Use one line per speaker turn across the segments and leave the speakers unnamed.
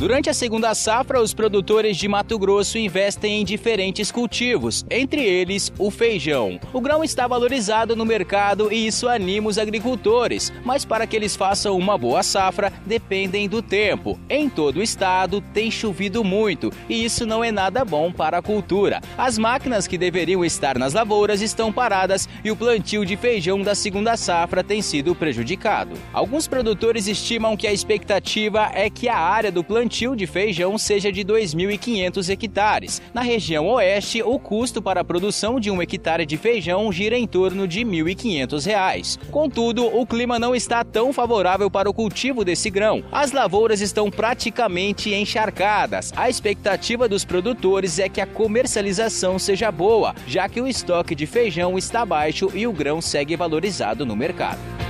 Durante a segunda safra, os produtores de Mato Grosso investem em diferentes cultivos, entre eles o feijão. O grão está valorizado no mercado e isso anima os agricultores, mas para que eles façam uma boa safra, dependem do tempo. Em todo o estado tem chovido muito e isso não é nada bom para a cultura. As máquinas que deveriam estar nas lavouras estão paradas e o plantio de feijão da segunda safra tem sido prejudicado. Alguns produtores estimam que a expectativa é que a área do plantio plantio de feijão seja de 2.500 hectares. Na região oeste, o custo para a produção de um hectare de feijão gira em torno de R$ 1.500. Contudo, o clima não está tão favorável para o cultivo desse grão. As lavouras estão praticamente encharcadas. A expectativa dos produtores é que a comercialização seja boa, já que o estoque de feijão está baixo e o grão segue valorizado no mercado.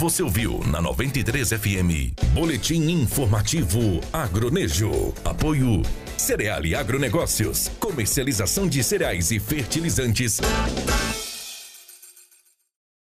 Você ouviu na 93 FM. Boletim informativo Agronejo. Apoio Cereal e Agronegócios. Comercialização de cereais e fertilizantes